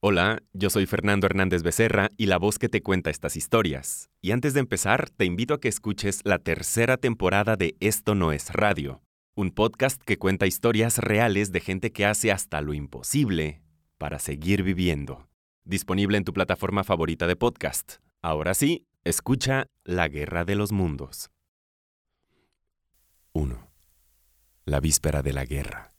Hola, yo soy Fernando Hernández Becerra y la voz que te cuenta estas historias. Y antes de empezar, te invito a que escuches la tercera temporada de Esto no es radio, un podcast que cuenta historias reales de gente que hace hasta lo imposible para seguir viviendo. Disponible en tu plataforma favorita de podcast. Ahora sí, escucha La Guerra de los Mundos. 1. La víspera de la guerra.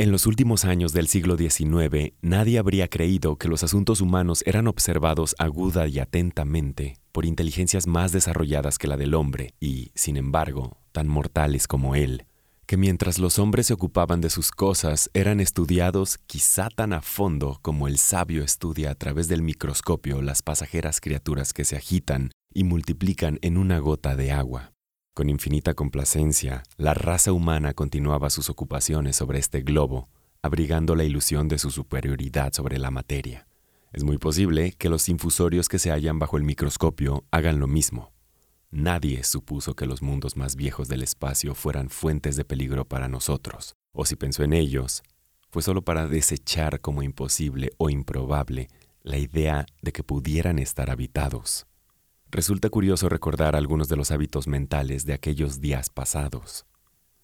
En los últimos años del siglo XIX, nadie habría creído que los asuntos humanos eran observados aguda y atentamente por inteligencias más desarrolladas que la del hombre y, sin embargo, tan mortales como él, que mientras los hombres se ocupaban de sus cosas, eran estudiados quizá tan a fondo como el sabio estudia a través del microscopio las pasajeras criaturas que se agitan y multiplican en una gota de agua. Con infinita complacencia, la raza humana continuaba sus ocupaciones sobre este globo, abrigando la ilusión de su superioridad sobre la materia. Es muy posible que los infusorios que se hallan bajo el microscopio hagan lo mismo. Nadie supuso que los mundos más viejos del espacio fueran fuentes de peligro para nosotros, o si pensó en ellos, fue solo para desechar como imposible o improbable la idea de que pudieran estar habitados. Resulta curioso recordar algunos de los hábitos mentales de aquellos días pasados.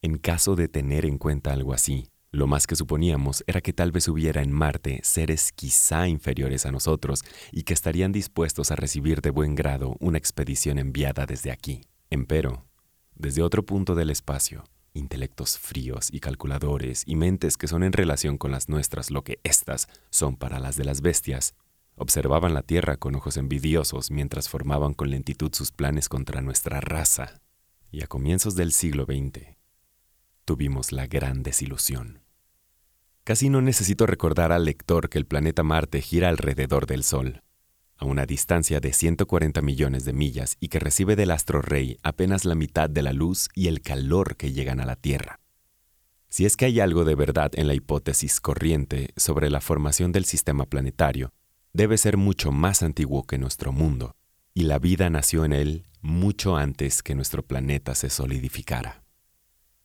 En caso de tener en cuenta algo así, lo más que suponíamos era que tal vez hubiera en Marte seres quizá inferiores a nosotros y que estarían dispuestos a recibir de buen grado una expedición enviada desde aquí. Empero, desde otro punto del espacio, intelectos fríos y calculadores y mentes que son en relación con las nuestras lo que éstas son para las de las bestias, Observaban la Tierra con ojos envidiosos mientras formaban con lentitud sus planes contra nuestra raza. Y a comienzos del siglo XX, tuvimos la gran desilusión. Casi no necesito recordar al lector que el planeta Marte gira alrededor del Sol, a una distancia de 140 millones de millas y que recibe del astro rey apenas la mitad de la luz y el calor que llegan a la Tierra. Si es que hay algo de verdad en la hipótesis corriente sobre la formación del sistema planetario, debe ser mucho más antiguo que nuestro mundo, y la vida nació en él mucho antes que nuestro planeta se solidificara.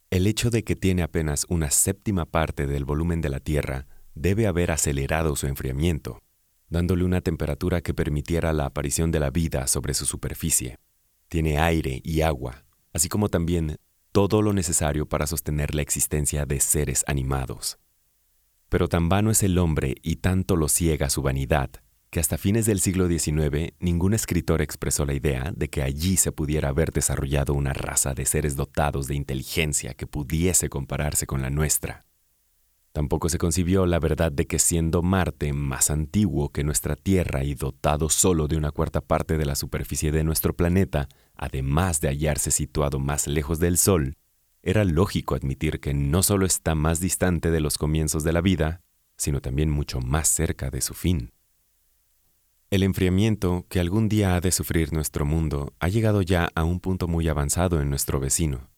El hecho de que tiene apenas una séptima parte del volumen de la Tierra debe haber acelerado su enfriamiento, dándole una temperatura que permitiera la aparición de la vida sobre su superficie. Tiene aire y agua, así como también todo lo necesario para sostener la existencia de seres animados. Pero tan vano es el hombre y tanto lo ciega su vanidad, que hasta fines del siglo XIX ningún escritor expresó la idea de que allí se pudiera haber desarrollado una raza de seres dotados de inteligencia que pudiese compararse con la nuestra. Tampoco se concibió la verdad de que siendo Marte más antiguo que nuestra Tierra y dotado solo de una cuarta parte de la superficie de nuestro planeta, además de hallarse situado más lejos del Sol, era lógico admitir que no solo está más distante de los comienzos de la vida, sino también mucho más cerca de su fin. El enfriamiento que algún día ha de sufrir nuestro mundo ha llegado ya a un punto muy avanzado en nuestro vecino.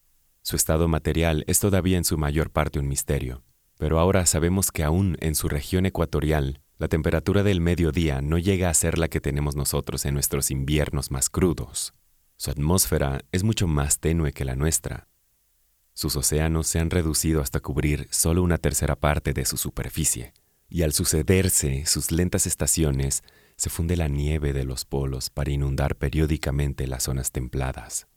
Su estado material es todavía en su mayor parte un misterio, pero ahora sabemos que aún en su región ecuatorial, la temperatura del mediodía no llega a ser la que tenemos nosotros en nuestros inviernos más crudos. Su atmósfera es mucho más tenue que la nuestra, sus océanos se han reducido hasta cubrir solo una tercera parte de su superficie, y al sucederse sus lentas estaciones, se funde la nieve de los polos para inundar periódicamente las zonas templadas.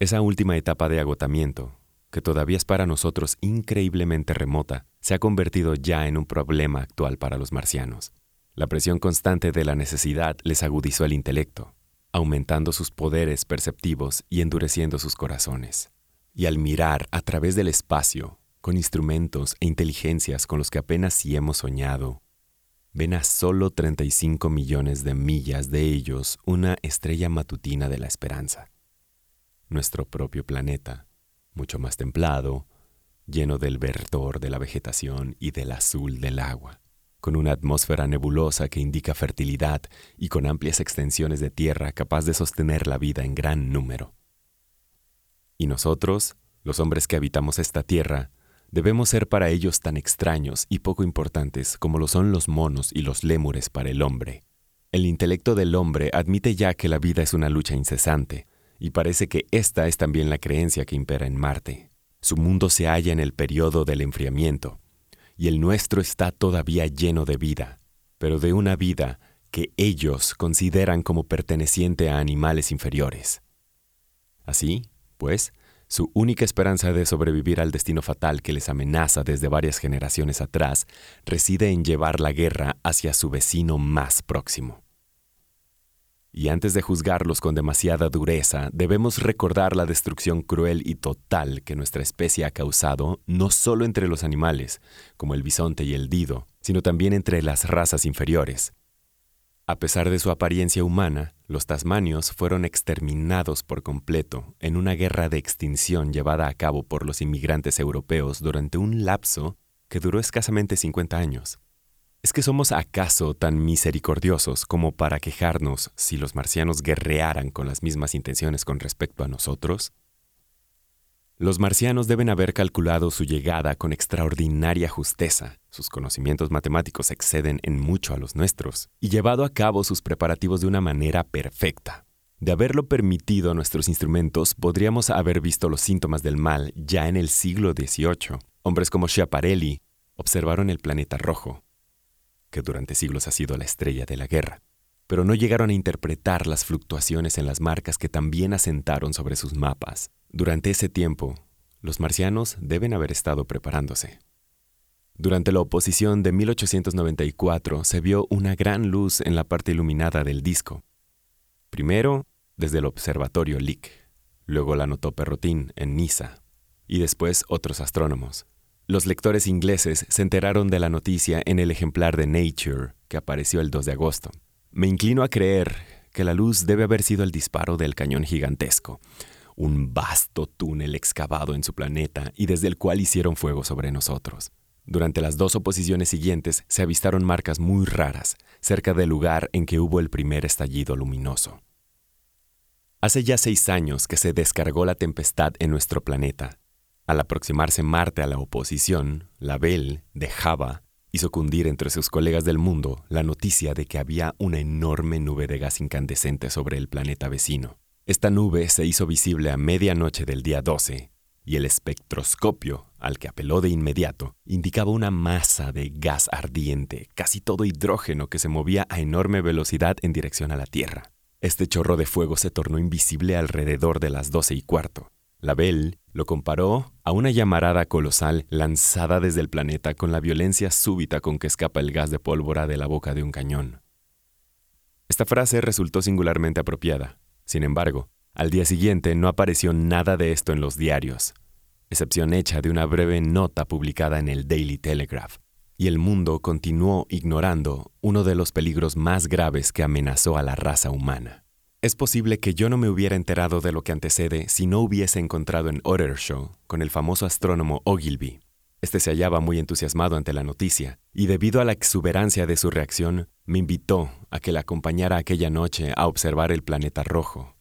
Esa última etapa de agotamiento, que todavía es para nosotros increíblemente remota, se ha convertido ya en un problema actual para los marcianos. La presión constante de la necesidad les agudizó el intelecto, aumentando sus poderes perceptivos y endureciendo sus corazones y al mirar a través del espacio, con instrumentos e inteligencias con los que apenas si hemos soñado, ven a solo 35 millones de millas de ellos una estrella matutina de la esperanza. Nuestro propio planeta, mucho más templado, lleno del verdor de la vegetación y del azul del agua, con una atmósfera nebulosa que indica fertilidad y con amplias extensiones de tierra capaz de sostener la vida en gran número. Y nosotros, los hombres que habitamos esta tierra, debemos ser para ellos tan extraños y poco importantes como lo son los monos y los lémures para el hombre. El intelecto del hombre admite ya que la vida es una lucha incesante, y parece que esta es también la creencia que impera en Marte. Su mundo se halla en el periodo del enfriamiento, y el nuestro está todavía lleno de vida, pero de una vida que ellos consideran como perteneciente a animales inferiores. Así, pues, su única esperanza de sobrevivir al destino fatal que les amenaza desde varias generaciones atrás reside en llevar la guerra hacia su vecino más próximo. Y antes de juzgarlos con demasiada dureza, debemos recordar la destrucción cruel y total que nuestra especie ha causado no solo entre los animales, como el bisonte y el dido, sino también entre las razas inferiores. A pesar de su apariencia humana, los tasmanios fueron exterminados por completo en una guerra de extinción llevada a cabo por los inmigrantes europeos durante un lapso que duró escasamente 50 años. ¿Es que somos acaso tan misericordiosos como para quejarnos si los marcianos guerrearan con las mismas intenciones con respecto a nosotros? Los marcianos deben haber calculado su llegada con extraordinaria justeza, sus conocimientos matemáticos exceden en mucho a los nuestros, y llevado a cabo sus preparativos de una manera perfecta. De haberlo permitido a nuestros instrumentos, podríamos haber visto los síntomas del mal ya en el siglo XVIII. Hombres como Schiaparelli observaron el planeta rojo, que durante siglos ha sido la estrella de la guerra, pero no llegaron a interpretar las fluctuaciones en las marcas que también asentaron sobre sus mapas. Durante ese tiempo, los marcianos deben haber estado preparándose. Durante la oposición de 1894 se vio una gran luz en la parte iluminada del disco. Primero desde el observatorio Lick, luego la notó Perrotin en Niza, y después otros astrónomos. Los lectores ingleses se enteraron de la noticia en el ejemplar de Nature que apareció el 2 de agosto. Me inclino a creer que la luz debe haber sido el disparo del cañón gigantesco, un vasto túnel excavado en su planeta y desde el cual hicieron fuego sobre nosotros. Durante las dos oposiciones siguientes se avistaron marcas muy raras cerca del lugar en que hubo el primer estallido luminoso. Hace ya seis años que se descargó la tempestad en nuestro planeta al aproximarse Marte a la oposición, la Bell dejaba hizo cundir entre sus colegas del mundo la noticia de que había una enorme nube de gas incandescente sobre el planeta vecino. Esta nube se hizo visible a medianoche del día 12 y el espectroscopio, al que apeló de inmediato, indicaba una masa de gas ardiente, casi todo hidrógeno que se movía a enorme velocidad en dirección a la Tierra. Este chorro de fuego se tornó invisible alrededor de las doce y cuarto. La Bell lo comparó a una llamarada colosal lanzada desde el planeta con la violencia súbita con que escapa el gas de pólvora de la boca de un cañón. Esta frase resultó singularmente apropiada. Sin embargo, al día siguiente no apareció nada de esto en los diarios, excepción hecha de una breve nota publicada en el Daily Telegraph, y el mundo continuó ignorando uno de los peligros más graves que amenazó a la raza humana. Es posible que yo no me hubiera enterado de lo que antecede si no hubiese encontrado en Ottershaw con el famoso astrónomo Ogilvy. Este se hallaba muy entusiasmado ante la noticia, y debido a la exuberancia de su reacción, me invitó a que la acompañara aquella noche a observar el planeta rojo.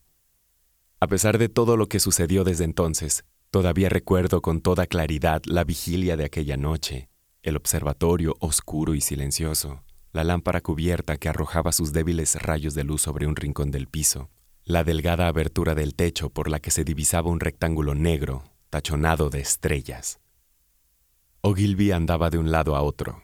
A pesar de todo lo que sucedió desde entonces, todavía recuerdo con toda claridad la vigilia de aquella noche, el observatorio oscuro y silencioso, la lámpara cubierta que arrojaba sus débiles rayos de luz sobre un rincón del piso, la delgada abertura del techo por la que se divisaba un rectángulo negro, tachonado de estrellas. Ogilvy andaba de un lado a otro.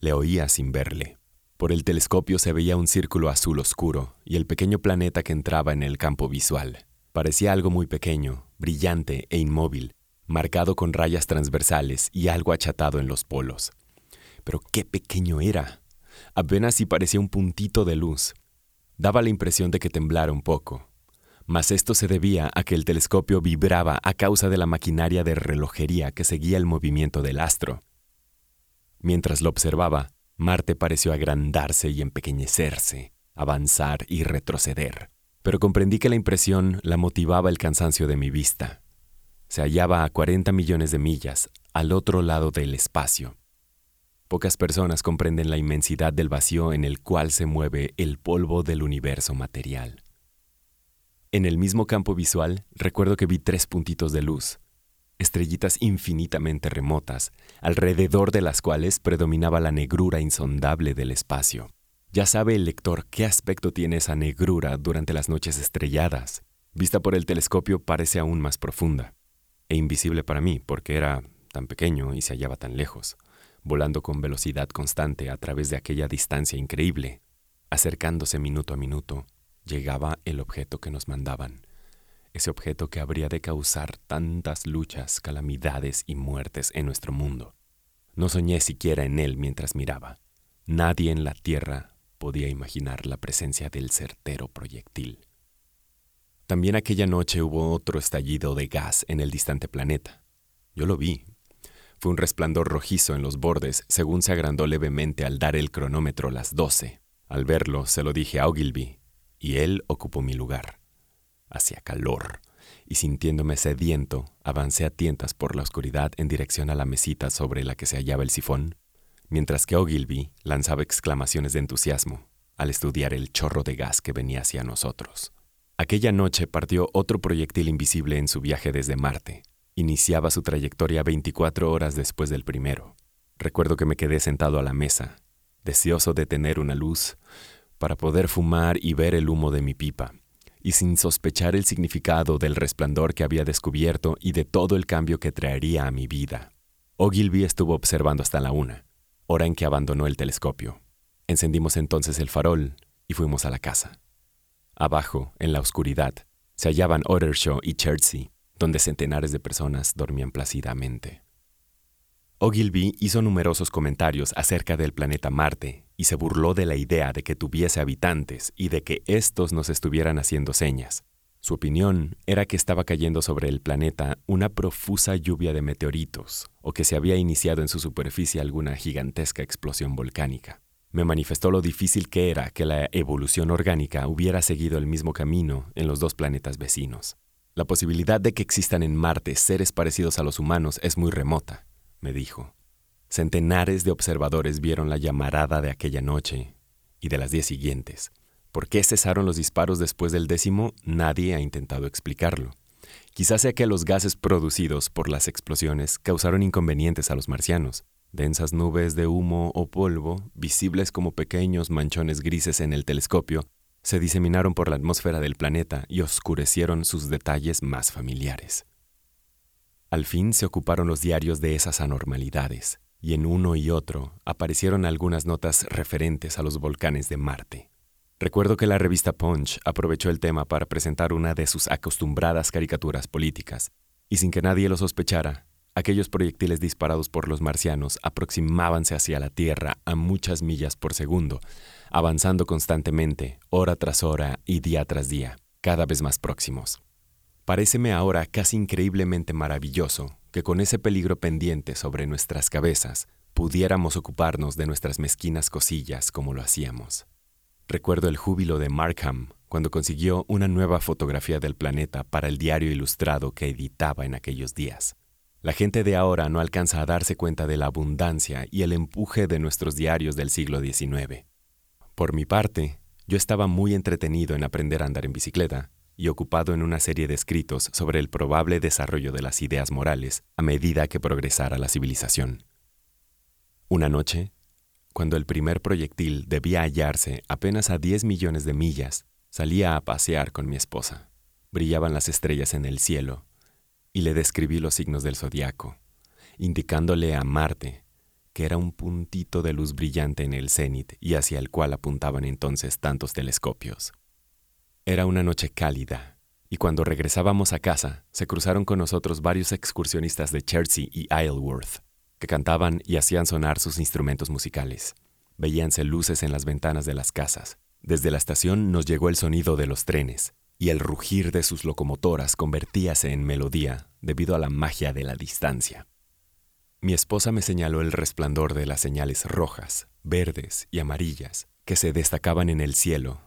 Le oía sin verle. Por el telescopio se veía un círculo azul oscuro y el pequeño planeta que entraba en el campo visual. Parecía algo muy pequeño, brillante e inmóvil, marcado con rayas transversales y algo achatado en los polos. Pero qué pequeño era. Apenas si parecía un puntito de luz. Daba la impresión de que temblara un poco. Mas esto se debía a que el telescopio vibraba a causa de la maquinaria de relojería que seguía el movimiento del astro. Mientras lo observaba, Marte pareció agrandarse y empequeñecerse, avanzar y retroceder. Pero comprendí que la impresión la motivaba el cansancio de mi vista. Se hallaba a 40 millones de millas, al otro lado del espacio. Pocas personas comprenden la inmensidad del vacío en el cual se mueve el polvo del universo material. En el mismo campo visual, recuerdo que vi tres puntitos de luz, estrellitas infinitamente remotas, alrededor de las cuales predominaba la negrura insondable del espacio. Ya sabe el lector qué aspecto tiene esa negrura durante las noches estrelladas. Vista por el telescopio parece aún más profunda, e invisible para mí porque era tan pequeño y se hallaba tan lejos volando con velocidad constante a través de aquella distancia increíble. Acercándose minuto a minuto, llegaba el objeto que nos mandaban, ese objeto que habría de causar tantas luchas, calamidades y muertes en nuestro mundo. No soñé siquiera en él mientras miraba. Nadie en la Tierra podía imaginar la presencia del certero proyectil. También aquella noche hubo otro estallido de gas en el distante planeta. Yo lo vi. Fue un resplandor rojizo en los bordes según se agrandó levemente al dar el cronómetro las doce. Al verlo, se lo dije a Ogilvy, y él ocupó mi lugar. Hacía calor, y sintiéndome sediento, avancé a tientas por la oscuridad en dirección a la mesita sobre la que se hallaba el sifón, mientras que Ogilvy lanzaba exclamaciones de entusiasmo al estudiar el chorro de gas que venía hacia nosotros. Aquella noche partió otro proyectil invisible en su viaje desde Marte. Iniciaba su trayectoria 24 horas después del primero. Recuerdo que me quedé sentado a la mesa, deseoso de tener una luz, para poder fumar y ver el humo de mi pipa, y sin sospechar el significado del resplandor que había descubierto y de todo el cambio que traería a mi vida. Ogilvy estuvo observando hasta la una, hora en que abandonó el telescopio. Encendimos entonces el farol y fuimos a la casa. Abajo, en la oscuridad, se hallaban Ottershaw y Chertsey, donde centenares de personas dormían plácidamente. Ogilvy hizo numerosos comentarios acerca del planeta Marte y se burló de la idea de que tuviese habitantes y de que éstos nos estuvieran haciendo señas. Su opinión era que estaba cayendo sobre el planeta una profusa lluvia de meteoritos o que se había iniciado en su superficie alguna gigantesca explosión volcánica me manifestó lo difícil que era que la evolución orgánica hubiera seguido el mismo camino en los dos planetas vecinos. La posibilidad de que existan en Marte seres parecidos a los humanos es muy remota, me dijo. Centenares de observadores vieron la llamarada de aquella noche y de las diez siguientes. ¿Por qué cesaron los disparos después del décimo? Nadie ha intentado explicarlo. Quizás sea que los gases producidos por las explosiones causaron inconvenientes a los marcianos, Densas nubes de humo o polvo, visibles como pequeños manchones grises en el telescopio, se diseminaron por la atmósfera del planeta y oscurecieron sus detalles más familiares. Al fin se ocuparon los diarios de esas anormalidades, y en uno y otro aparecieron algunas notas referentes a los volcanes de Marte. Recuerdo que la revista Punch aprovechó el tema para presentar una de sus acostumbradas caricaturas políticas, y sin que nadie lo sospechara, Aquellos proyectiles disparados por los marcianos aproximábanse hacia la Tierra a muchas millas por segundo, avanzando constantemente, hora tras hora y día tras día, cada vez más próximos. Paréceme ahora casi increíblemente maravilloso que con ese peligro pendiente sobre nuestras cabezas pudiéramos ocuparnos de nuestras mezquinas cosillas como lo hacíamos. Recuerdo el júbilo de Markham cuando consiguió una nueva fotografía del planeta para el diario ilustrado que editaba en aquellos días. La gente de ahora no alcanza a darse cuenta de la abundancia y el empuje de nuestros diarios del siglo XIX. Por mi parte, yo estaba muy entretenido en aprender a andar en bicicleta y ocupado en una serie de escritos sobre el probable desarrollo de las ideas morales a medida que progresara la civilización. Una noche, cuando el primer proyectil debía hallarse apenas a 10 millones de millas, salía a pasear con mi esposa. Brillaban las estrellas en el cielo y le describí los signos del zodiaco, indicándole a Marte que era un puntito de luz brillante en el cenit y hacia el cual apuntaban entonces tantos telescopios. Era una noche cálida, y cuando regresábamos a casa, se cruzaron con nosotros varios excursionistas de Chertsey y Isleworth, que cantaban y hacían sonar sus instrumentos musicales. Veíanse luces en las ventanas de las casas. Desde la estación nos llegó el sonido de los trenes, y el rugir de sus locomotoras convertíase en melodía debido a la magia de la distancia. Mi esposa me señaló el resplandor de las señales rojas, verdes y amarillas que se destacaban en el cielo,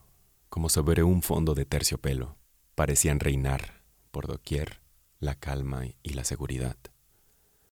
como sobre un fondo de terciopelo. Parecían reinar, por doquier, la calma y la seguridad.